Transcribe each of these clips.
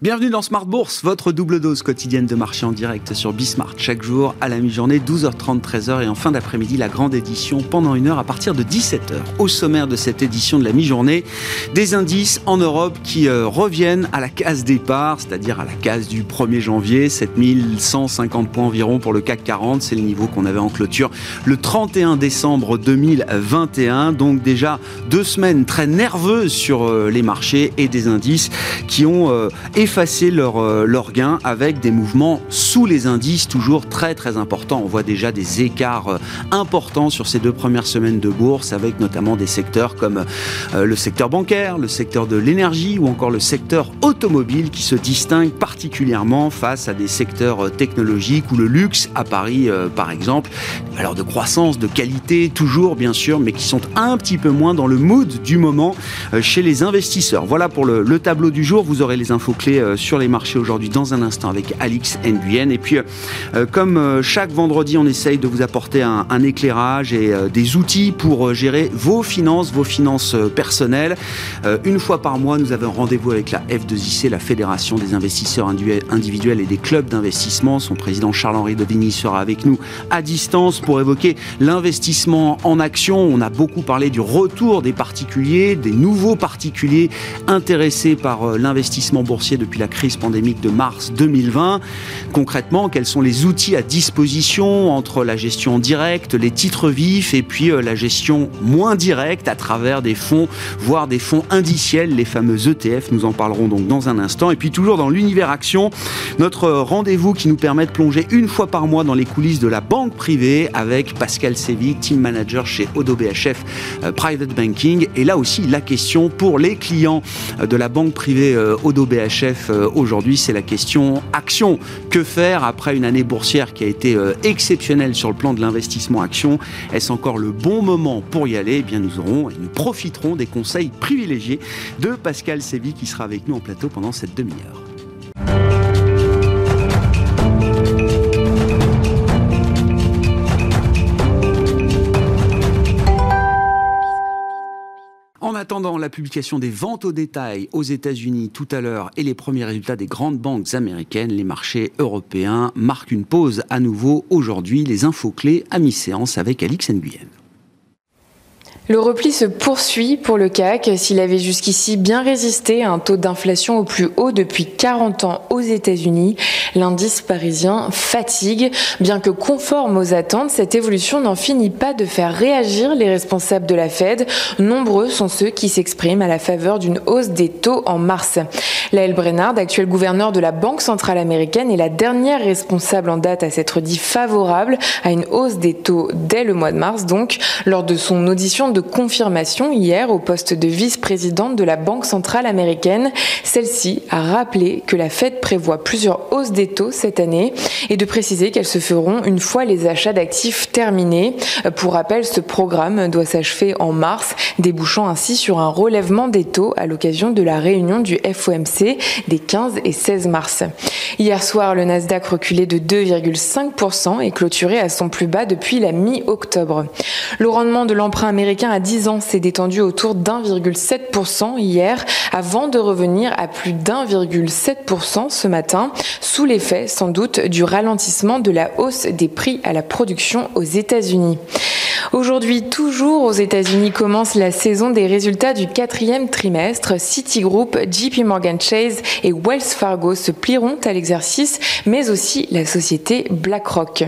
Bienvenue dans Smart Bourse, votre double dose quotidienne de marché en direct sur Bismart. Chaque jour à la mi-journée, 12h30, 13h et en fin d'après-midi, la grande édition pendant une heure à partir de 17h. Au sommaire de cette édition de la mi-journée, des indices en Europe qui euh, reviennent à la case départ, c'est-à-dire à la case du 1er janvier, 7150 points environ pour le CAC 40. C'est le niveau qu'on avait en clôture le 31 décembre 2021. Donc déjà deux semaines très nerveuses sur euh, les marchés et des indices qui ont euh, effacer leur, euh, leur gain avec des mouvements sous les indices toujours très très importants. On voit déjà des écarts euh, importants sur ces deux premières semaines de bourse avec notamment des secteurs comme euh, le secteur bancaire, le secteur de l'énergie ou encore le secteur automobile qui se distinguent particulièrement face à des secteurs technologiques ou le luxe à Paris par exemple. Alors de croissance, de qualité toujours bien sûr, mais qui sont un petit peu moins dans le mood du moment chez les investisseurs. Voilà pour le, le tableau du jour. Vous aurez les infos clés euh, sur les marchés aujourd'hui dans un instant avec Alix Nguyen. Et puis, euh, comme euh, chaque vendredi, on essaye de vous apporter un, éclairage et des outils pour gérer vos finances, vos finances personnelles. Une fois par mois, nous avons rendez-vous avec la F2IC, la Fédération des investisseurs individuels et des clubs d'investissement. Son président Charles-Henri Devigny sera avec nous à distance pour évoquer l'investissement en action. On a beaucoup parlé du retour des particuliers, des nouveaux particuliers intéressés par l'investissement boursier depuis la crise pandémique de mars 2020. Concrètement, quels sont les outils à disposition entre la gestion directe, les titres vifs et puis euh, la gestion moins directe à travers des fonds, voire des fonds indiciels, les fameux ETF. Nous en parlerons donc dans un instant. Et puis toujours dans l'univers action, notre rendez-vous qui nous permet de plonger une fois par mois dans les coulisses de la banque privée avec Pascal Sévy, team manager chez Odo BHF euh, Private Banking. Et là aussi, la question pour les clients euh, de la banque privée Odo BHF euh, aujourd'hui, c'est la question action. Que faire après une année boursière qui a été euh, exceptionnelle sur le plan de l'investissement action? Est-ce encore le bon moment pour y aller? Eh bien, nous aurons et nous profiterons des conseils privilégiés de Pascal Sévy qui sera avec nous en plateau pendant cette demi-heure. Attendant la publication des ventes au détail aux États-Unis tout à l'heure et les premiers résultats des grandes banques américaines, les marchés européens marquent une pause à nouveau aujourd'hui. Les infos clés à mi-séance avec Alix Nguyen. Le repli se poursuit pour le CAC. S'il avait jusqu'ici bien résisté à un taux d'inflation au plus haut depuis 40 ans aux États-Unis, l'indice parisien fatigue. Bien que conforme aux attentes, cette évolution n'en finit pas de faire réagir les responsables de la Fed. Nombreux sont ceux qui s'expriment à la faveur d'une hausse des taux en mars. Laëlle Brennard, actuel gouverneur de la Banque centrale américaine, est la dernière responsable en date à s'être dit favorable à une hausse des taux dès le mois de mars, donc lors de son audition de confirmation hier au poste de vice-présidente de la Banque centrale américaine. Celle-ci a rappelé que la Fed prévoit plusieurs hausses des taux cette année et de préciser qu'elles se feront une fois les achats d'actifs terminés. Pour rappel, ce programme doit s'achever en mars, débouchant ainsi sur un relèvement des taux à l'occasion de la réunion du FOMC des 15 et 16 mars. Hier soir, le Nasdaq reculait de 2,5% et clôturé à son plus bas depuis la mi-octobre. Le rendement de l'emprunt américain à 10 ans s'est détendu autour d'1,7% hier avant de revenir à plus d'1,7% ce matin, sous l'effet sans doute du ralentissement de la hausse des prix à la production aux États-Unis. Aujourd'hui, toujours aux États-Unis, commence la saison des résultats du quatrième trimestre. Citigroup, JP Morgan Chase et Wells Fargo se plieront à l'exercice, mais aussi la société BlackRock.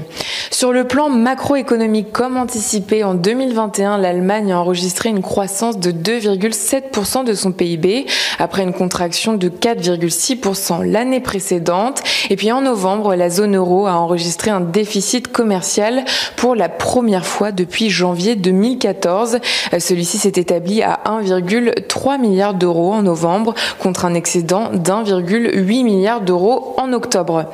Sur le plan macroéconomique, comme anticipé en 2021, l'Allemagne a enregistré une croissance de 2,7% de son PIB après une contraction de 4,6% l'année précédente. Et puis en novembre, la zone euro a enregistré un déficit commercial pour la première fois depuis janvier 2014. Euh, celui-ci s'est établi à 1,3 milliard d'euros en novembre contre un excédent d'1,8 milliard d'euros en octobre.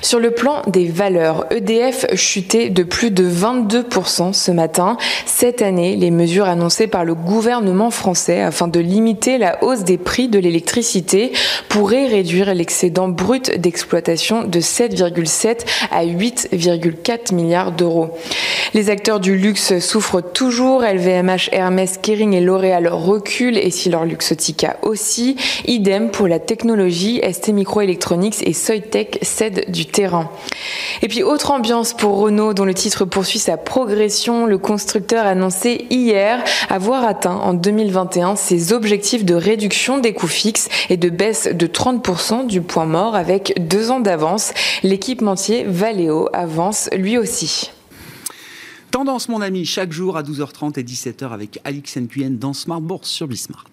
Sur le plan des valeurs, EDF chutait de plus de 22% ce matin. Cette année, les mesures annoncées par le gouvernement français afin de limiter la hausse des prix de l'électricité pourraient réduire l'excédent brut d'exploitation de 7,7 à 8,4 milliards d'euros. Les acteurs du luxe souffrent toujours. LVMH, Hermès, Kering et L'Oréal reculent et si leur Luxotica aussi. Idem pour la technologie. ST Microelectronics et Soitec cèdent du terrain. Et puis autre ambiance pour Renault dont le titre poursuit sa progression. Le constructeur annoncé hier avoir atteint en 2021 ses objectifs de réduction des coûts fixes et de baisse de 30% du point mort avec deux ans d'avance. L'équipementier Valeo avance lui aussi. Tendance, mon ami, chaque jour à 12h30 et 17h avec Alix Nguyen dans Smart Bourse sur Bismart.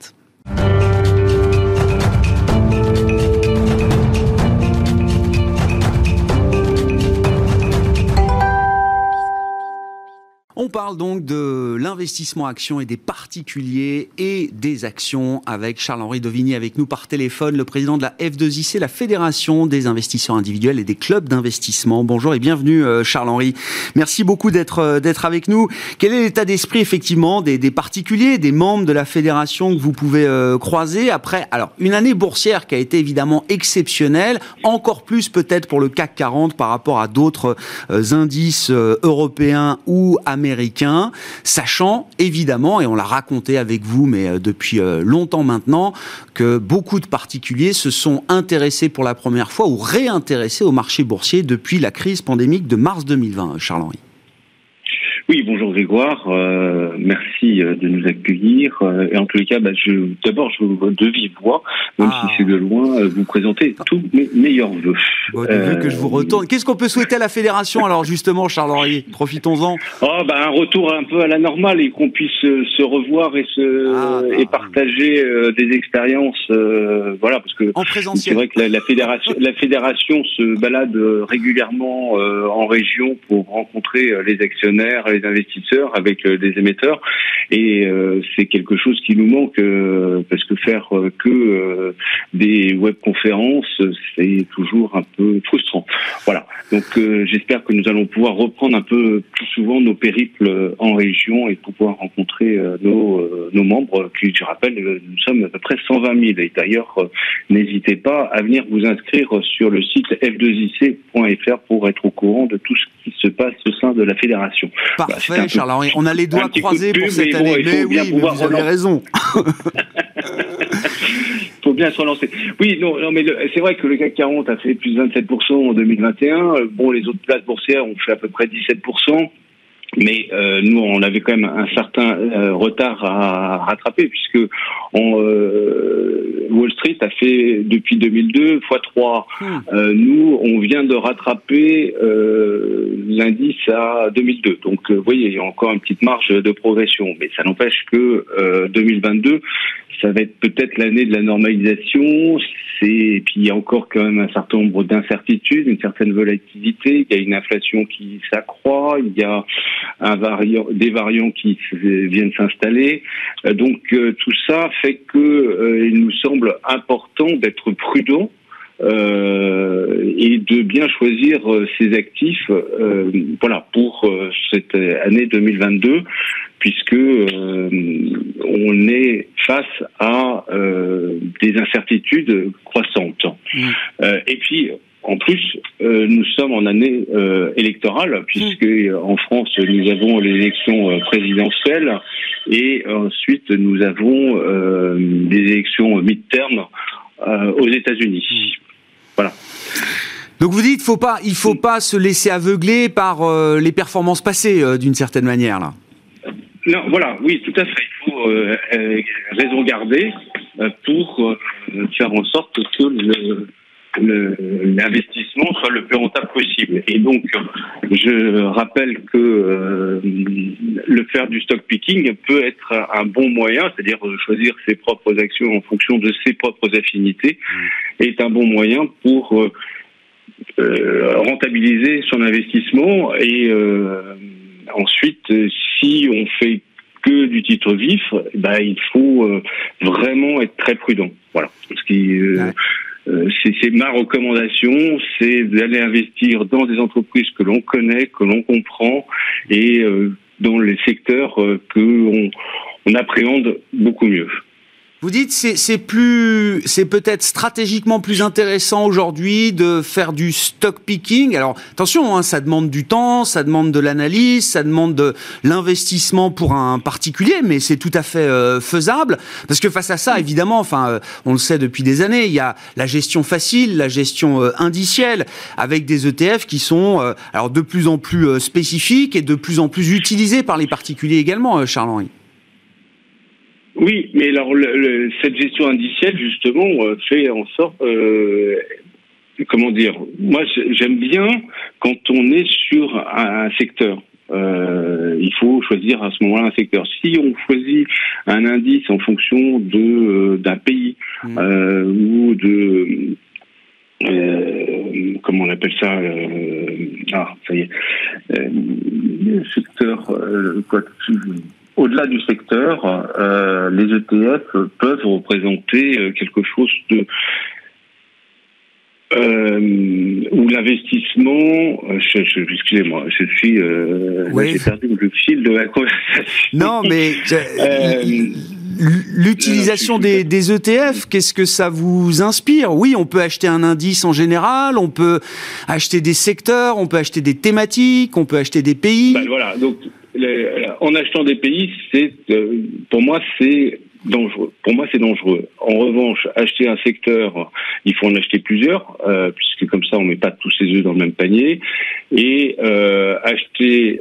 On parle donc de l'investissement action et des particuliers et des actions avec Charles-Henri Dovigny avec nous par téléphone, le président de la F2IC, la Fédération des investisseurs individuels et des clubs d'investissement. Bonjour et bienvenue euh, Charles-Henri. Merci beaucoup d'être euh, d'être avec nous. Quel est l'état d'esprit effectivement des, des, particuliers, des membres de la fédération que vous pouvez euh, croiser après alors une année boursière qui a été évidemment exceptionnelle, encore plus peut-être pour le CAC 40 par rapport à d'autres indices européens ou américains? Sachant évidemment, et on l'a raconté avec vous, mais euh, depuis euh, longtemps maintenant, que beaucoup de particuliers se sont intéressés pour la première fois ou réintéressés au marché boursier depuis la crise pandémique de mars 2020, Charles-Henri. Oui, bonjour Grégoire, euh, merci euh, de nous accueillir. Euh, et en tous les cas, bah, je, d'abord, je veux de vive voix, même si ah. c'est de loin, vous présenter tous mes meilleurs vœux. Bon, que je vous retourne. Qu'est-ce qu'on peut souhaiter à la fédération alors justement, Charles-Henri? Profitons-en. Oh, bah, un retour un peu à la normale et qu'on puisse se revoir et se ah, et partager des expériences. voilà, parce que c'est vrai que la, la, fédération, la fédération se balade régulièrement en région pour rencontrer les actionnaires. Les investisseurs, avec euh, des émetteurs. Et euh, c'est quelque chose qui nous manque euh, parce que faire que des webconférences, c'est toujours un peu frustrant. Voilà. Donc j'espère que nous allons pouvoir reprendre un peu plus souvent nos périples en région et pouvoir rencontrer nos, nos membres, qui, je rappelle, nous sommes à peu près 120 000. Et d'ailleurs, n'hésitez pas à venir vous inscrire sur le site f2ic.fr pour être au courant de tout ce qui se passe au sein de la fédération. Parfait, Charles-Henri. On a les doigts croisés pour cette année. mais oui, vous avez raison. Faut bien se relancer. Oui, non, non mais c'est vrai que le CAC 40 a fait plus de 27% en 2021. Bon, les autres places boursières ont fait à peu près 17%. Mais euh, nous, on avait quand même un certain euh, retard à rattraper puisque on, euh, Wall Street a fait depuis 2002 x 3. nous, on vient de rattraper l'indice à 2002. Donc, vous voyez, il y a encore une petite marge de progression. Mais ça n'empêche que 2022, ça va être peut-être l'année de la normalisation. C'est puis il y a encore quand même un certain nombre d'incertitudes, une certaine volatilité. Il y a une inflation qui s'accroît. Il y a un variant, des variants qui viennent s'installer. Euh, donc euh, tout ça fait que euh, il nous semble important d'être prudent euh, et de bien choisir ses actifs euh, voilà pour cette année 2022 puisque euh, on est face à des incertitudes croissantes mmh. et puis en plus, euh, nous sommes en année euh, électorale, puisque en France, nous avons l'élection euh, présidentielle et ensuite nous avons des élections mid-term aux États-Unis. Hmm. Voilà. Donc vous dites, faut pas, il faut pas se laisser aveugler par les performances passées, d'une certaine manière, là. Non, voilà, oui, tout à fait. Il faut raison garder pour faire en sorte que le, l'investissement soit le plus rentable possible. Et donc, je rappelle que euh, le faire du stock picking peut être un bon moyen, c'est-à-dire choisir ses propres actions en fonction de ses propres affinités, mmh. est un bon moyen pour euh, euh, rentabiliser son investissement. Et ensuite, si on fait que du titre vif, ben, il faut vraiment être très prudent. Voilà. Ce qui, c'est ma recommandation, c'est d'aller investir dans des entreprises que l'on connaît, que l'on comprend et dans les secteurs que on appréhende beaucoup mieux. Vous dites c'est c'est plus c'est peut-être stratégiquement plus intéressant aujourd'hui de faire du stock picking. Alors attention, hein, ça demande du temps, ça demande de l'analyse, ça demande de l'investissement pour un particulier, mais c'est tout à fait euh, faisable parce que face à ça, évidemment, enfin euh, on le sait depuis des années, il y a la gestion facile, la gestion euh, indicielle avec des ETF qui sont alors de plus en plus spécifiques et de plus en plus utilisés par les particuliers également, Charles Henri. Oui, mais alors cette gestion indicielle justement euh, fait en sorte, euh, comment dire, moi j'aime bien quand on est sur un, secteur. Euh, il faut choisir à ce moment-là un secteur. Si on choisit un indice en fonction de d'un pays mmh. ou de comment on appelle ça Ah, ça y est, secteur quoi au-delà du secteur, euh, les ETF peuvent représenter euh, quelque chose de euh, où l'investissement, excusez-moi, je suis, j'ai perdu le fil de la conversation. Non, mais l'utilisation des, des, ETF, qu'est-ce que ça vous inspire? Oui, on peut acheter un indice en général, on peut acheter des secteurs, on peut acheter des thématiques, on peut acheter des pays. Ben voilà, donc en achetant des pays, c'est euh, pour moi c'est dangereux. Pour moi, c'est dangereux. En revanche, acheter un secteur, il faut en acheter plusieurs, euh, puisque comme ça, on met pas tous ses œufs dans le même panier. Et euh, acheter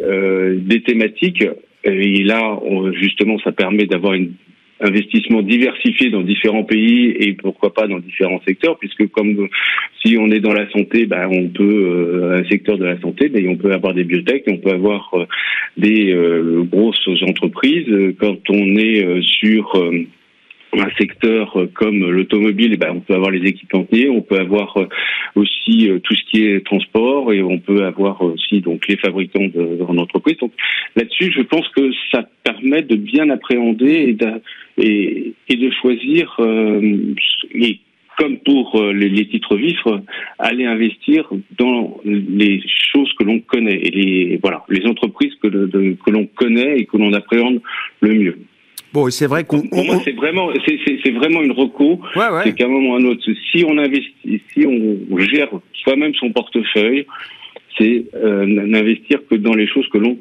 des thématiques, et là, justement, ça permet d'avoir une investissement diversifié dans différents pays et pourquoi pas dans différents secteurs, puisque comme si on est dans la santé, ben on peut euh, un secteur de la santé, ben on peut avoir des biotech, on peut avoir euh, des euh, grosses entreprises. Quand on est sur un secteur comme l'automobile, ben, on peut avoir les équipementiers, on peut avoir aussi tout ce qui est transport et on peut avoir aussi donc les fabricants de, en entreprise. Donc là-dessus, je pense que ça permet de bien appréhender et de, et, et de choisir, euh, et comme pour euh, les, titres vifs, aller investir dans les choses que l'on connaît et les voilà les entreprises que, que l'on connaît et que l'on appréhende le mieux. Bon, c'est vrai qu'on. Pour moi, c'est vraiment, c'est vraiment une reco. C'est qu'à un moment ou à un autre, si on investit, si on gère soi-même son portefeuille, c'est euh, n'investir que dans les choses que l'on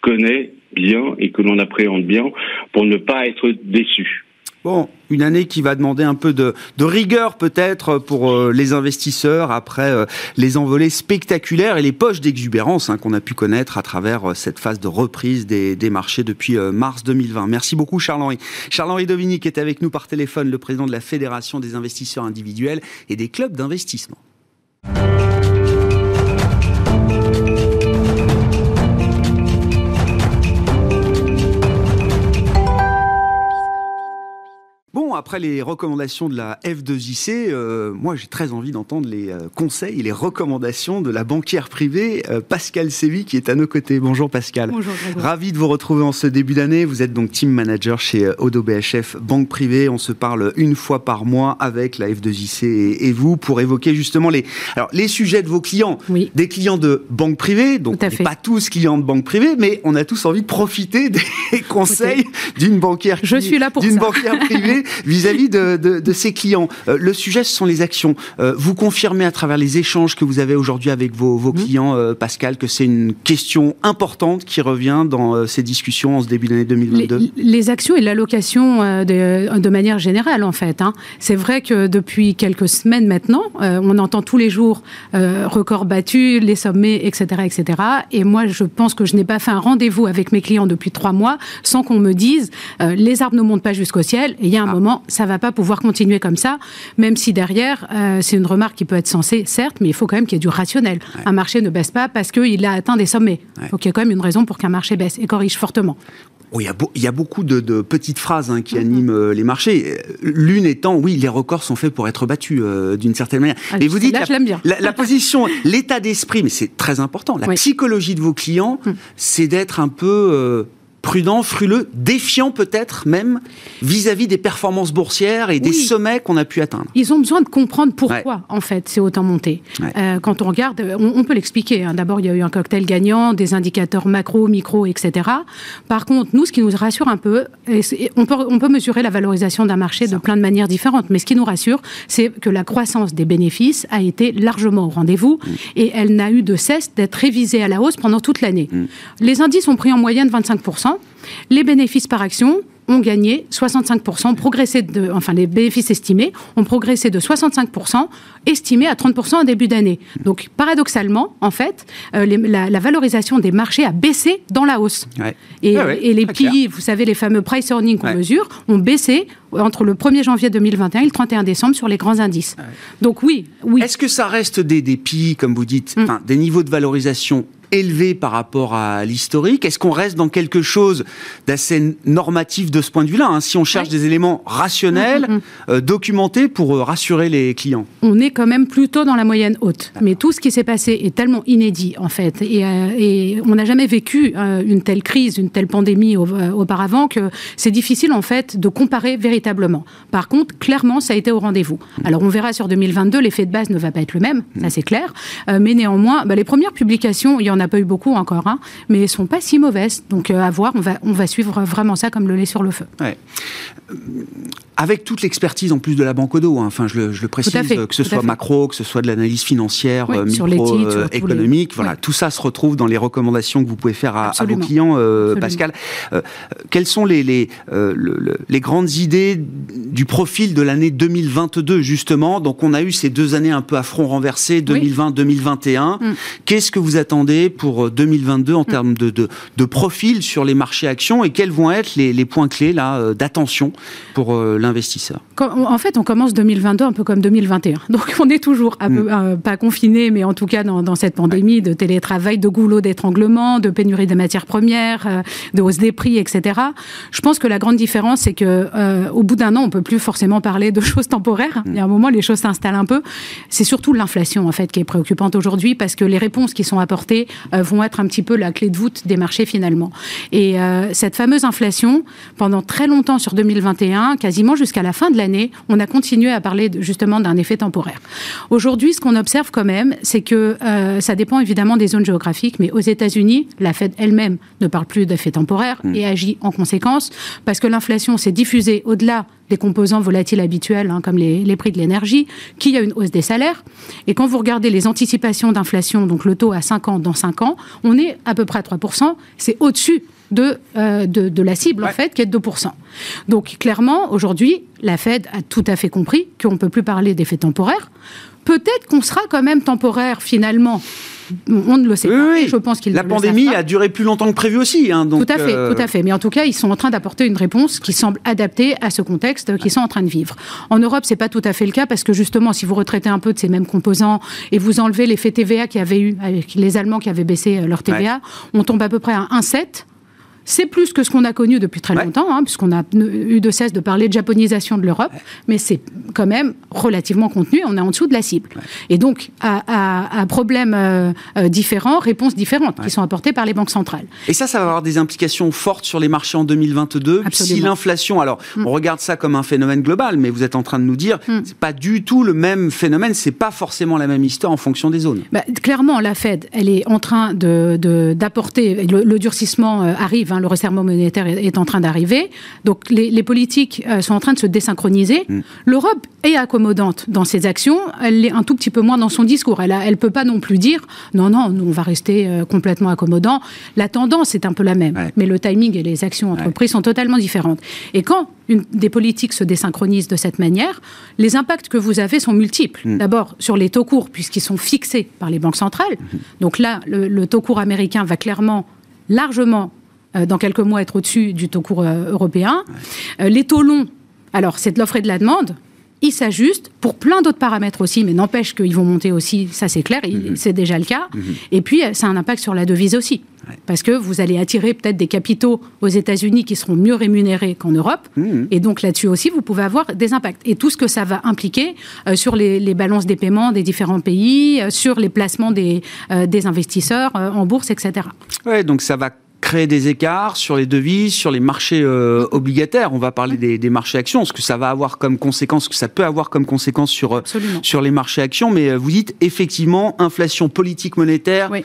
connaît bien et que l'on appréhende bien pour ne pas être déçu. Bon, une année qui va demander un peu de, rigueur peut-être pour euh, les investisseurs après euh, les envolées spectaculaires et les poches d'exubérance hein, qu'on a pu connaître à travers euh, cette phase de reprise des, des marchés depuis mars 2020. Merci beaucoup Charles-Henri. Charles-Henri Dovinic est avec nous par téléphone, le président de la Fédération des investisseurs individuels et des clubs d'investissement. Après les recommandations de la F2IC, euh, moi j'ai très envie d'entendre les euh, conseils et les recommandations de la banquière privée euh, Pascal Sévy qui est à nos côtés. Bonjour Pascal. Bonjour. Ravi de vous retrouver en ce début d'année. Vous êtes donc team manager chez Odo BHF Banque Privée. On se parle une fois par mois avec la F2IC et, vous pour évoquer justement les, alors, les sujets de vos clients. Oui. Des clients de banque privée, donc pas tous clients de banque privée, mais on a tous envie de profiter des conseils d'une banquière, Je suis là pour d'une banquière privée vis-à-vis de, de, ses clients. Euh, le sujet, ce sont les actions. Euh, vous confirmez à travers les échanges que vous avez aujourd'hui avec vos, vos mmh. clients, euh, Pascal, que c'est une question importante qui revient dans ces discussions en ce début d'année 2022 les, actions et l'allocation de, de, manière générale, en fait. Hein. C'est vrai que depuis quelques semaines maintenant, on entend tous les jours records battus, les sommets, etc., etc. Et moi, je pense que je n'ai pas fait un rendez-vous avec mes clients depuis trois mois sans qu'on me dise les arbres ne montent pas jusqu'au ciel. Et il y a un ah. moment, ça va pas pouvoir continuer comme ça, même si derrière, euh, c'est une remarque qui peut être sensée, certes, mais il faut quand même qu'il y ait du rationnel. Un marché ne baisse pas parce qu'il a atteint des sommets. Il faut qu'il y ait quand même une raison pour qu'un marché baisse et corrige fortement. il, y a beaucoup de, petites phrases hein, qui mm-hmm. animent euh, les marchés. L'une étant, oui, les records sont faits pour être battus euh, d'une certaine manière. Ah, et vous dites, la, bien. La, position, l'état d'esprit, mais c'est très important. La psychologie de vos clients, mm. c'est d'être un peu prudent, fruleux, défiant peut-être même vis-à-vis des performances boursières et des sommets qu'on a pu atteindre. Ils ont besoin de comprendre pourquoi, en fait, c'est autant monté. Euh, quand on regarde, on, peut l'expliquer. Hein. D'abord, il y a eu un cocktail gagnant, des indicateurs macro, micro, etc. Par contre, nous, ce qui nous rassure un peu, on, peut, on peut mesurer la valorisation d'un marché de plein de manières différentes, mais ce qui nous rassure, c'est que la croissance des bénéfices a été largement au rendez-vous mm. et elle n'a eu de cesse d'être révisée à la hausse pendant toute l'année. Mm. Les indices ont pris en moyenne 25%. Les bénéfices par action ont gagné 65%, progressé de, enfin les bénéfices estimés ont progressé de 65%, estimés à 30% en début d'année. Donc paradoxalement, en fait, euh, la, valorisation des marchés a baissé dans la hausse. Et, les PI, vous savez, les fameux price earnings qu'on mesure, ont baissé entre le 1er janvier 2021 et le 31 décembre sur les grands indices. Donc oui, oui. Est-ce que ça reste des, des PI, comme vous dites, mm. des niveaux de valorisation élevé par rapport à l'historique Est-ce qu'on reste dans quelque chose d'assez normatif de ce point de vue-là hein, Si on cherche des éléments rationnels, mm, mm, mm. Euh, documentés pour euh, rassurer les clients? On est quand même plutôt dans la moyenne haute. Mais tout ce qui s'est passé est tellement inédit, en fait. Et, euh, on n'a jamais vécu une telle crise, une telle pandémie auparavant que c'est difficile, en fait, de comparer véritablement. Par contre, clairement, ça a été au rendez-vous. Alors, on verra sur 2022, l'effet de base ne va pas être le même, ça c'est clair. mais néanmoins, bah, les premières publications, il y en n'a pas eu beaucoup encore, hein, mais elles sont pas si mauvaises. Donc euh, à voir, on va, on va suivre vraiment ça comme le lait sur le feu. Ouais avec toute l'expertise en plus de la banque Odo, hein. enfin je le, je le précise, que ce soit macro, que ce soit de l'analyse financière, euh, micro-économique, euh, voilà, tout ça se retrouve dans les recommandations que vous pouvez faire à, vos clients, euh, Pascal. quelles sont les, les, les grandes idées du profil de l'année 2022 justement? Donc on a eu ces deux années un peu à front renversé, 2020-2021. Mm. Qu'est-ce que vous attendez pour 2022 en mm. termes de, de, de, profil sur les marchés actions et quels vont être les, les points clés là d'attention pour investisseurs En fait, on commence 2022 un peu comme 2021. Donc, on est toujours un peu, mm. euh, pas confiné, mais en tout cas dans, cette pandémie de télétravail, de goulot d'étranglement, de pénurie des matières premières, euh, de hausse des prix, etc. Je pense que la grande différence, c'est que euh, au bout d'un an, on peut plus forcément parler de choses temporaires. Mm. Il y a un moment, les choses s'installent un peu. C'est surtout l'inflation, en fait, qui est préoccupante aujourd'hui, parce que les réponses qui sont apportées vont être un petit peu la clé de voûte des marchés finalement. Et cette fameuse inflation, pendant très longtemps sur 2021, quasiment jusqu'à la fin de l'année, on a continué à parler justement d'un effet temporaire. Aujourd'hui, ce qu'on observe quand même, c'est que euh, ça dépend évidemment des zones géographiques, mais aux États-Unis, la Fed elle-même ne parle plus d'effet temporaire mm. et agit en conséquence parce que l'inflation s'est diffusée au-delà des composants volatiles habituels, hein, comme les, les, prix de l'énergie, qu'il y a une hausse des salaires. Et quand vous regardez les anticipations d'inflation, donc le taux à 5 ans dans 5 ans, on est à peu près à 3%. C'est au-dessus de, euh, de, de, la cible, en fait, qui est de 2%. Donc, clairement, aujourd'hui, la Fed a tout à fait compris qu'on ne peut plus parler d'effet temporaire. Peut-être qu'on sera quand même temporaire, finalement, on ne le sait pas. Je pense qu'il la pandémie a duré plus longtemps que prévu aussi. Hein, tout à fait, euh, tout à fait. Mais en tout cas, ils sont en train d'apporter une réponse qui semble adaptée à ce contexte qu'ils sont en train de vivre. En Europe, c'est pas tout à fait le cas parce que justement, si vous retraitez un peu de ces mêmes composants et vous enlevez l'effet TVA qu'il y avait eu avec les Allemands qui avaient baissé leur TVA, on tombe à peu près à 1,7 c'est plus que ce qu'on a connu depuis très longtemps, hein, puisqu'on a eu de cesse de parler de japonisation de l'Europe, mais c'est quand même relativement contenu, on est en dessous de la cible. Et donc, à, problèmes euh, euh, différents, réponses différentes qui sont apportées par les banques centrales. Et ça, ça va avoir des implications fortes sur les marchés en 2022. Si l'inflation, alors mm. on regarde ça comme un phénomène global, mais vous êtes en train de nous dire, mm. c'est pas du tout le même phénomène, c'est pas forcément la même histoire en fonction des zones. Bah, clairement, la Fed, elle est en train d'apporter, de, le, durcissement euh, arrive. Hein, le resserrement monétaire est, en train d'arriver. Donc les, politiques euh, sont en train de se désynchroniser. Mm. L'Europe est accommodante dans ses actions. Elle est un tout petit peu moins dans son discours. Elle ne peut pas non plus dire non, non, nous, on va rester euh, complètement accommodant. La tendance est un peu la même. Mais le timing et les actions entreprises sont totalement différentes. Et quand une, des politiques se désynchronisent de cette manière, les impacts que vous avez sont multiples. Mm. D'abord sur les taux courts, puisqu'ils sont fixés par les banques centrales. Mm-hmm. Donc là, le, le taux court américain va clairement largement dans quelques mois être au-dessus du taux court euh, européen. Euh, les taux longs, alors c'est de l'offre et de la demande. Ils s'ajustent pour plein d'autres paramètres aussi, mais n'empêche qu'ils vont monter aussi, ça c'est clair, mhm. c'est déjà le cas. Mhm. Et puis, ça a un impact sur la devise aussi. Parce que vous allez attirer peut-être des capitaux aux États-Unis qui seront mieux rémunérés qu'en Europe. Mhm. Et donc là-dessus aussi, vous pouvez avoir des impacts. Et tout ce que ça va impliquer sur les, balances des paiements des différents pays, sur les placements des, des investisseurs en bourse, etc. Ouais, donc ça va créer des écarts sur les devises, sur les marchés euh, obligataires. On va parler des, marchés actions, ce que ça va avoir comme conséquence, ce que ça peut avoir comme conséquence sur, sur les marchés actions. Mais vous dites effectivement, inflation politique monétaire. Oui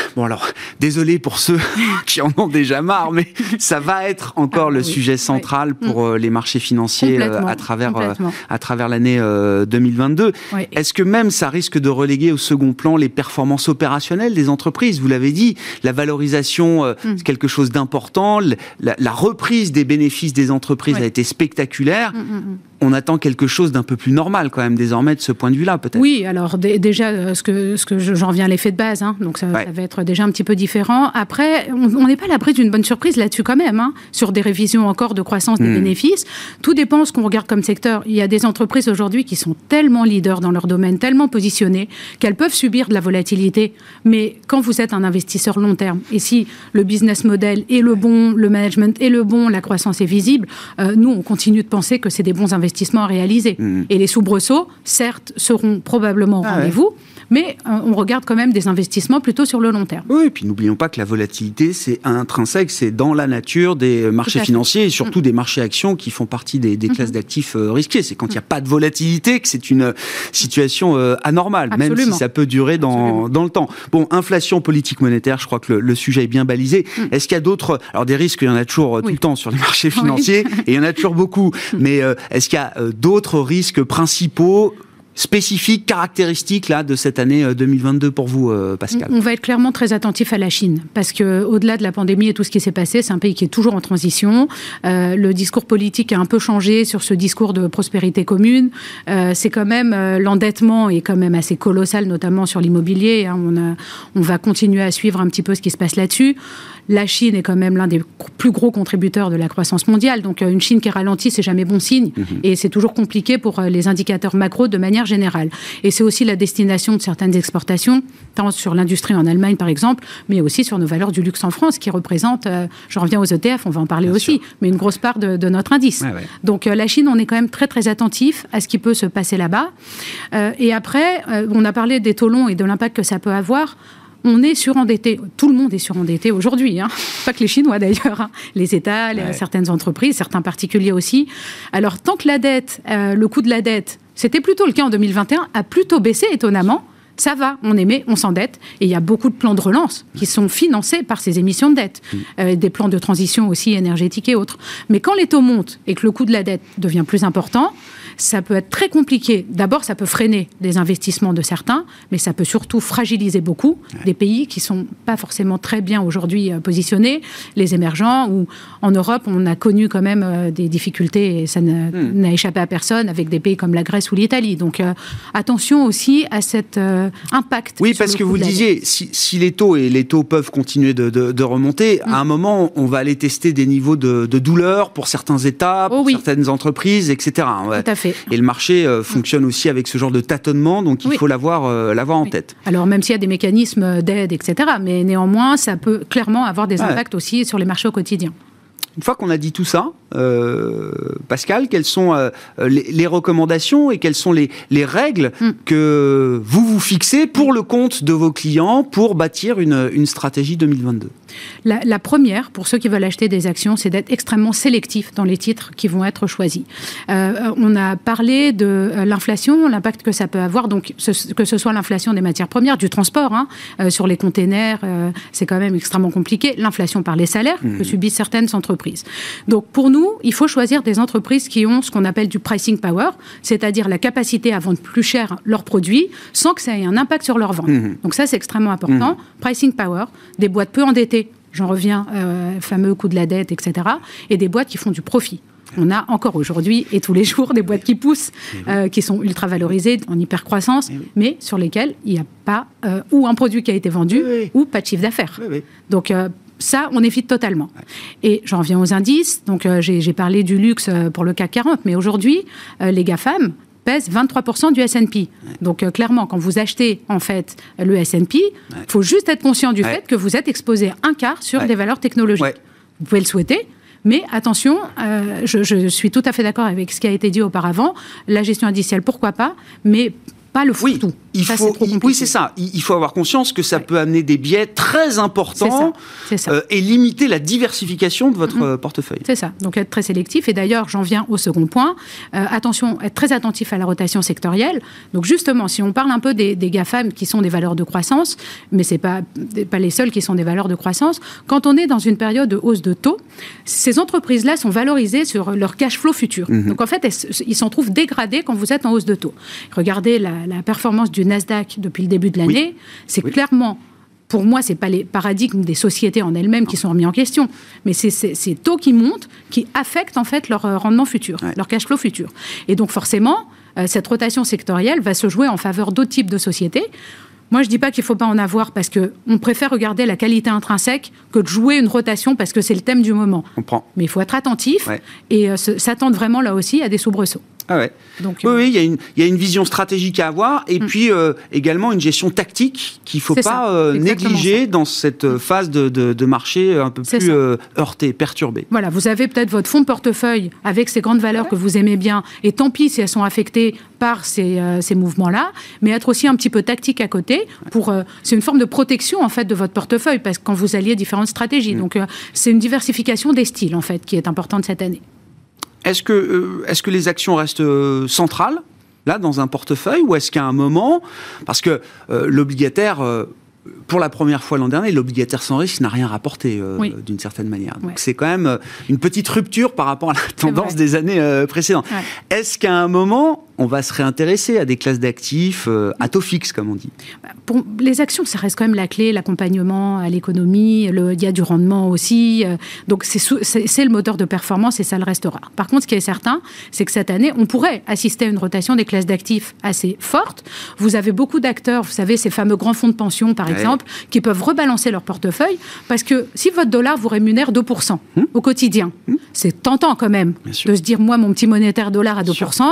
Bon alors, désolé pour ceux qui en ont déjà marre, mais ça va être encore ah, le sujet central pour mm. euh, les marchés financiers euh, à travers euh, à travers l'année 2022. Est-ce que même ça risque de reléguer au second plan les performances opérationnelles des entreprises? Vous l'avez dit, la valorisation mm. c'est quelque chose d'important, la, reprise des bénéfices des entreprises a été spectaculaire. Mm, on attend quelque chose d'un peu plus normal quand même désormais de ce point de vue-là, peut-être. Oui, alors déjà, ce que, ce que j'en viens à l'effet de base, hein, donc ça, va être déjà un petit peu différent. Après, on n'est pas à l'abri d'une bonne surprise là-dessus quand même, hein, sur des révisions encore de croissance des hmm. bénéfices. Tout dépend de ce qu'on regarde comme secteur. Il y a des entreprises aujourd'hui qui sont tellement leaders dans leur domaine, tellement positionnées, qu'elles peuvent subir de la volatilité. Mais quand vous êtes un investisseur long terme, et si le business model est le bon, le management est le bon, la croissance est visible, euh, nous, on continue de penser que c'est des bons investissements investissements à réaliser. Hmm. Et les soubresauts, certes, seront probablement au ah rendez-vous mais euh, on regarde quand même des investissements plutôt sur le long terme. Oui, et puis n'oublions pas que la volatilité, c'est intrinsèque, c'est dans la nature des marchés financiers et surtout mm. des marchés actions qui font partie des, mm-hmm. classes d'actifs euh, risqués. C'est quand il n'y a pas de volatilité que c'est une situation euh, anormale, même si ça peut durer dans, dans, le temps. Bon, inflation politique monétaire, je crois que le, sujet est bien balisé. Mm. Est-ce qu'il y a d'autres... Alors des risques, il y en a toujours tout le temps sur les marchés financiers et il y en a toujours beaucoup. Mm. Mais est-ce qu'il y a d'autres risques principaux spécifiques, caractéristiques là de cette année 2022 euh, pour vous, euh, Pascal On va être clairement très attentif à la Chine parce que au-delà de la pandémie et tout ce qui s'est passé, c'est un pays qui est toujours en transition. Euh, le discours politique a un peu changé sur ce discours de prospérité commune. c'est quand même l'endettement est quand même assez colossal, notamment sur l'immobilier. Hein. On va continuer à suivre un petit peu ce qui se passe là-dessus. La Chine est quand même l'un des plus gros contributeurs de la croissance mondiale. Donc une Chine qui ralentit, c'est jamais bon signe. Mhm. Et c'est toujours compliqué pour les indicateurs macro de manière générale. Et c'est aussi la destination de certaines exportations, tant sur l'industrie en Allemagne par exemple, mais aussi sur nos valeurs du luxe en France, qui représentent, euh, je reviens aux ETF, on va en parler aussi, mais une grosse part de, notre indice. Donc euh, la Chine, on est quand même très très attentif à ce qui peut se passer là-bas. Euh, et après, on a parlé des taux longs et de l'impact que ça peut avoir on est surendetté. Tout le monde est surendetté aujourd'hui. Hein. Pas que les Chinois d'ailleurs. Hein. Les États, certaines entreprises, certains particuliers aussi. Alors tant que la dette, le coût de la dette c'était plutôt le cas en 2021, a plutôt baissé étonnamment. Ça va, on émet, on s'endette, et il y a beaucoup de plans de relance qui sont financés par ces émissions de dette, mm. euh, des plans de transition aussi énergétique et autres. Mais quand les taux montent et que le coût de la dette devient plus important, ça peut être très compliqué. D'abord, ça peut freiner les investissements de certains, mais ça peut surtout fragiliser beaucoup des pays qui sont pas forcément très bien aujourd'hui euh, positionnés, les émergents, ou en Europe, on a connu quand même euh, des difficultés, et ça hmm. n'a échappé à personne, avec des pays comme la Grèce ou l'Italie. Donc, euh, attention aussi à cet impact. Oui, parce que vous le disiez, si, les taux, et les taux peuvent continuer de, remonter, à un hmm. moment, on va aller tester des niveaux de, douleur pour certains États, pour oh certaines entreprises, etc. Tout à fait. Et le marché euh, fonctionne aussi avec ce genre de tâtonnement, donc il faut l'avoir euh, l'avoir en tête. Alors même s'il y a des mécanismes d'aide, etc., mais néanmoins, ça peut clairement avoir des impacts aussi sur les marchés au quotidien. Une fois qu'on a dit tout ça, euh, Pascal, quelles sont euh, les, recommandations et quelles sont les, règles hmm. que vous vous fixez pour le compte de vos clients pour bâtir une, une stratégie 2022 la, première, pour ceux qui veulent acheter des actions, c'est d'être extrêmement sélectif dans les titres qui vont être choisis. Euh, on a parlé de l'inflation, l'impact que ça peut avoir, donc que ce soit l'inflation des matières premières, du transport, hein, sur les containers, c'est quand même extrêmement compliqué. L'inflation par les salaires que hmm. subissent certaines entreprises. Donc pour nous, il faut choisir des entreprises qui ont ce qu'on appelle du pricing power, c'est-à-dire la capacité à vendre plus cher leurs produits sans que ça ait un impact sur leur vente. Mmh. Donc ça, c'est extrêmement important. Mmh. Pricing power, des boîtes peu endettées, j'en reviens, euh, fameux coût de la dette, etc., et des boîtes qui font du profit. On a encore aujourd'hui et tous les jours des boîtes qui poussent, mmh. euh, qui sont ultra valorisées, en hyper croissance, mais sur lesquelles il n'y a pas euh, ou un produit qui a été vendu ou pas de chiffre d'affaires. Donc ça, on évite totalement. Et j'en viens aux indices. Donc, euh, j'ai parlé du luxe euh, pour le CAC 40, mais aujourd'hui, euh, les GAFAM pèsent 23% du S&P. Donc, clairement, quand vous achetez, en fait, le S&P, il faut juste être conscient du fait que vous êtes exposé un quart sur des valeurs technologiques. Vous pouvez le souhaiter, mais attention, je, je, suis tout à fait d'accord avec ce qui a été dit auparavant. La gestion indicielle, pourquoi pas, mais pas le fourre-tout. Il faut, oui, c'est ça. Il, faut avoir conscience que ça peut amener des biais très importants euh, et limiter la diversification de votre mm-hmm. portefeuille. C'est ça. Donc être très sélectif. Et d'ailleurs, j'en viens au second point. Euh, attention, être très attentif à la rotation sectorielle. Donc justement, si on parle un peu des, des GAFAM qui sont des valeurs de croissance, mais c'est pas pas les seuls qui sont des valeurs de croissance. Quand on est dans une période de hausse de taux, ces entreprises-là sont valorisées sur leur cash flow futur. Mm-hmm. Donc en fait, ils s'en trouvent dégradés quand vous êtes en hausse de taux. Regardez la, la performance du Nasdaq depuis le début de l'année, c'est clairement pour moi, ce n'est pas les paradigmes des sociétés en elles-mêmes qui sont remis en question, mais c'est ces taux qui montent qui affectent en fait leur euh, rendement futur, leur cash flow futur. Et donc forcément, euh, cette rotation sectorielle va se jouer en faveur d'autres types de sociétés. Moi, je ne dis pas qu'il ne faut pas en avoir parce qu'on préfère regarder la qualité intrinsèque que de jouer une rotation parce que c'est le thème du moment. Mais il faut être attentif et euh, s'attendre vraiment là aussi à des soubresauts. Ah ouais. Donc, oui, oui, il y, a une, il y, a une vision stratégique à avoir et mm. puis euh, également une gestion tactique qu'il ne faut pas euh, négliger dans cette euh, phase de, de, marché un peu plus heurté, perturbé. Voilà, vous avez peut-être votre fonds de portefeuille avec ces grandes valeurs que vous aimez bien et tant pis si elles sont affectées par ces, ces mouvements-là, mais être aussi un petit peu tactique à côté pour. c'est une forme de protection en fait de votre portefeuille parce que quand vous alliez différentes stratégies. Mm. Donc c'est une diversification des styles en fait qui est importante cette année. Est-ce que, euh, est que les actions restent euh, centrales, là, dans un portefeuille, ou est-ce qu'à un moment, parce que euh, l'obligataire pour la première fois l'an dernier, l'obligataire sans risque n'a rien rapporté d'une certaine manière. Donc c'est quand même une petite rupture par rapport à la tendance des années précédentes. Est-ce qu'à un moment, on va se réintéresser à des classes d'actifs euh, à taux fixe, comme on dit. Pour les actions, ça reste quand même la clé, l'accompagnement à l'économie, il y a du rendement aussi. Euh, donc c'est le moteur de performance et ça le restera. Par contre, ce qui est certain, c'est que cette année, on pourrait assister à une rotation des classes d'actifs assez forte. Vous avez beaucoup d'acteurs, vous savez, ces fameux grands fonds de pension, par exemple, qui peuvent rebalancer leur portefeuille parce que si votre dollar vous rémunère 2% hum. au quotidien, hum. c'est tentant quand même de se dire, moi, mon petit monétaire dollar à 2%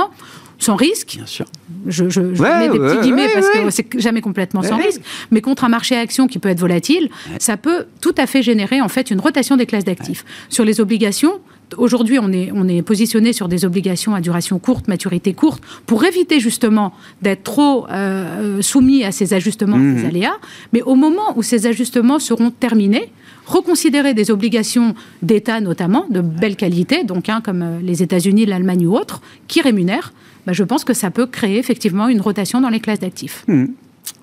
sans risque. Bien sûr. Je, mets des petits guillemets parce que c'est jamais complètement sans risque. Mais contre un marché action qui peut être volatile, ça peut tout à fait générer en fait une rotation des classes d'actifs. Sur les obligations, aujourd'hui, on est, on est positionné sur des obligations à duration courte, maturité courte, pour éviter justement d'être trop euh, soumis à ces ajustements, mmh. ces aléas. Mais au moment où ces ajustements seront terminés, reconsidérer des obligations d'État notamment, de belle qualité, donc hein, comme euh, les États-Unis, l'Allemagne ou autres, qui rémunèrent, bah, je pense que ça peut créer effectivement une rotation dans les classes d'actifs. Mmh.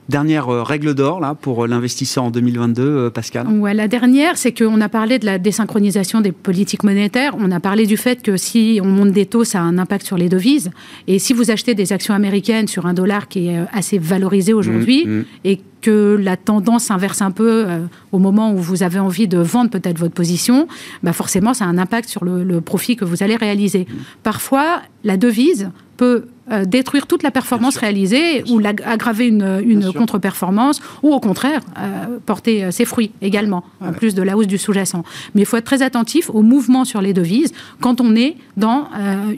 Dernière euh, règle d'or là pour euh, l'investisseur en 2022, euh, Pascal? Ouais, la dernière, c'est qu'on a parlé de la désynchronisation des politiques monétaires. On a parlé du fait que si on monte des taux, ça a un impact sur les devises. Et si vous achetez des actions américaines sur un dollar qui est assez valorisé aujourd'hui mmh, mmh. et que la tendance s'inverse un peu au moment où vous avez envie de vendre peut-être votre position, bah forcément, ça a un impact sur le, profit que vous allez réaliser. Mmh. Parfois, la devise peut euh, détruire toute la performance réalisée ou aggraver une, contre-performance ou au contraire euh, porter euh, ses fruits également, en plus de la hausse du sous-jacent. Mais il faut être très attentif aux mouvements sur les devises quand on est dans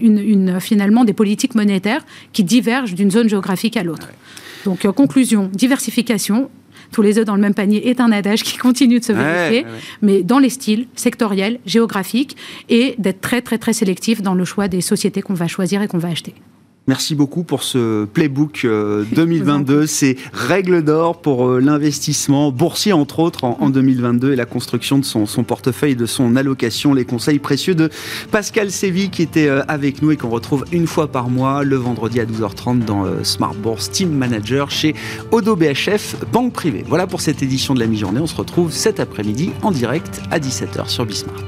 une, finalement des politiques monétaires qui divergent d'une zone géographique à l'autre. Donc conclusion, diversification, tous les œufs dans le même panier est un adage qui continue de se vérifier, mais dans les styles sectoriels, géographiques, et d'être très très très sélectif dans le choix des sociétés qu'on va choisir et qu'on va acheter. Merci beaucoup pour ce playbook 2022, euh, ces règles d'or pour euh, l'investissement boursier entre autres en, 2022 et la construction de son, portefeuille, de son allocation, les conseils précieux de Pascal Sévy qui était euh, avec nous et qu'on retrouve une fois par mois le vendredi à 12h30 dans Smart Bourse Team Manager chez Odo BHF Banque Privée. Voilà pour cette édition de la mi-journée. On se retrouve cet après-midi en direct à 17h sur Bismart.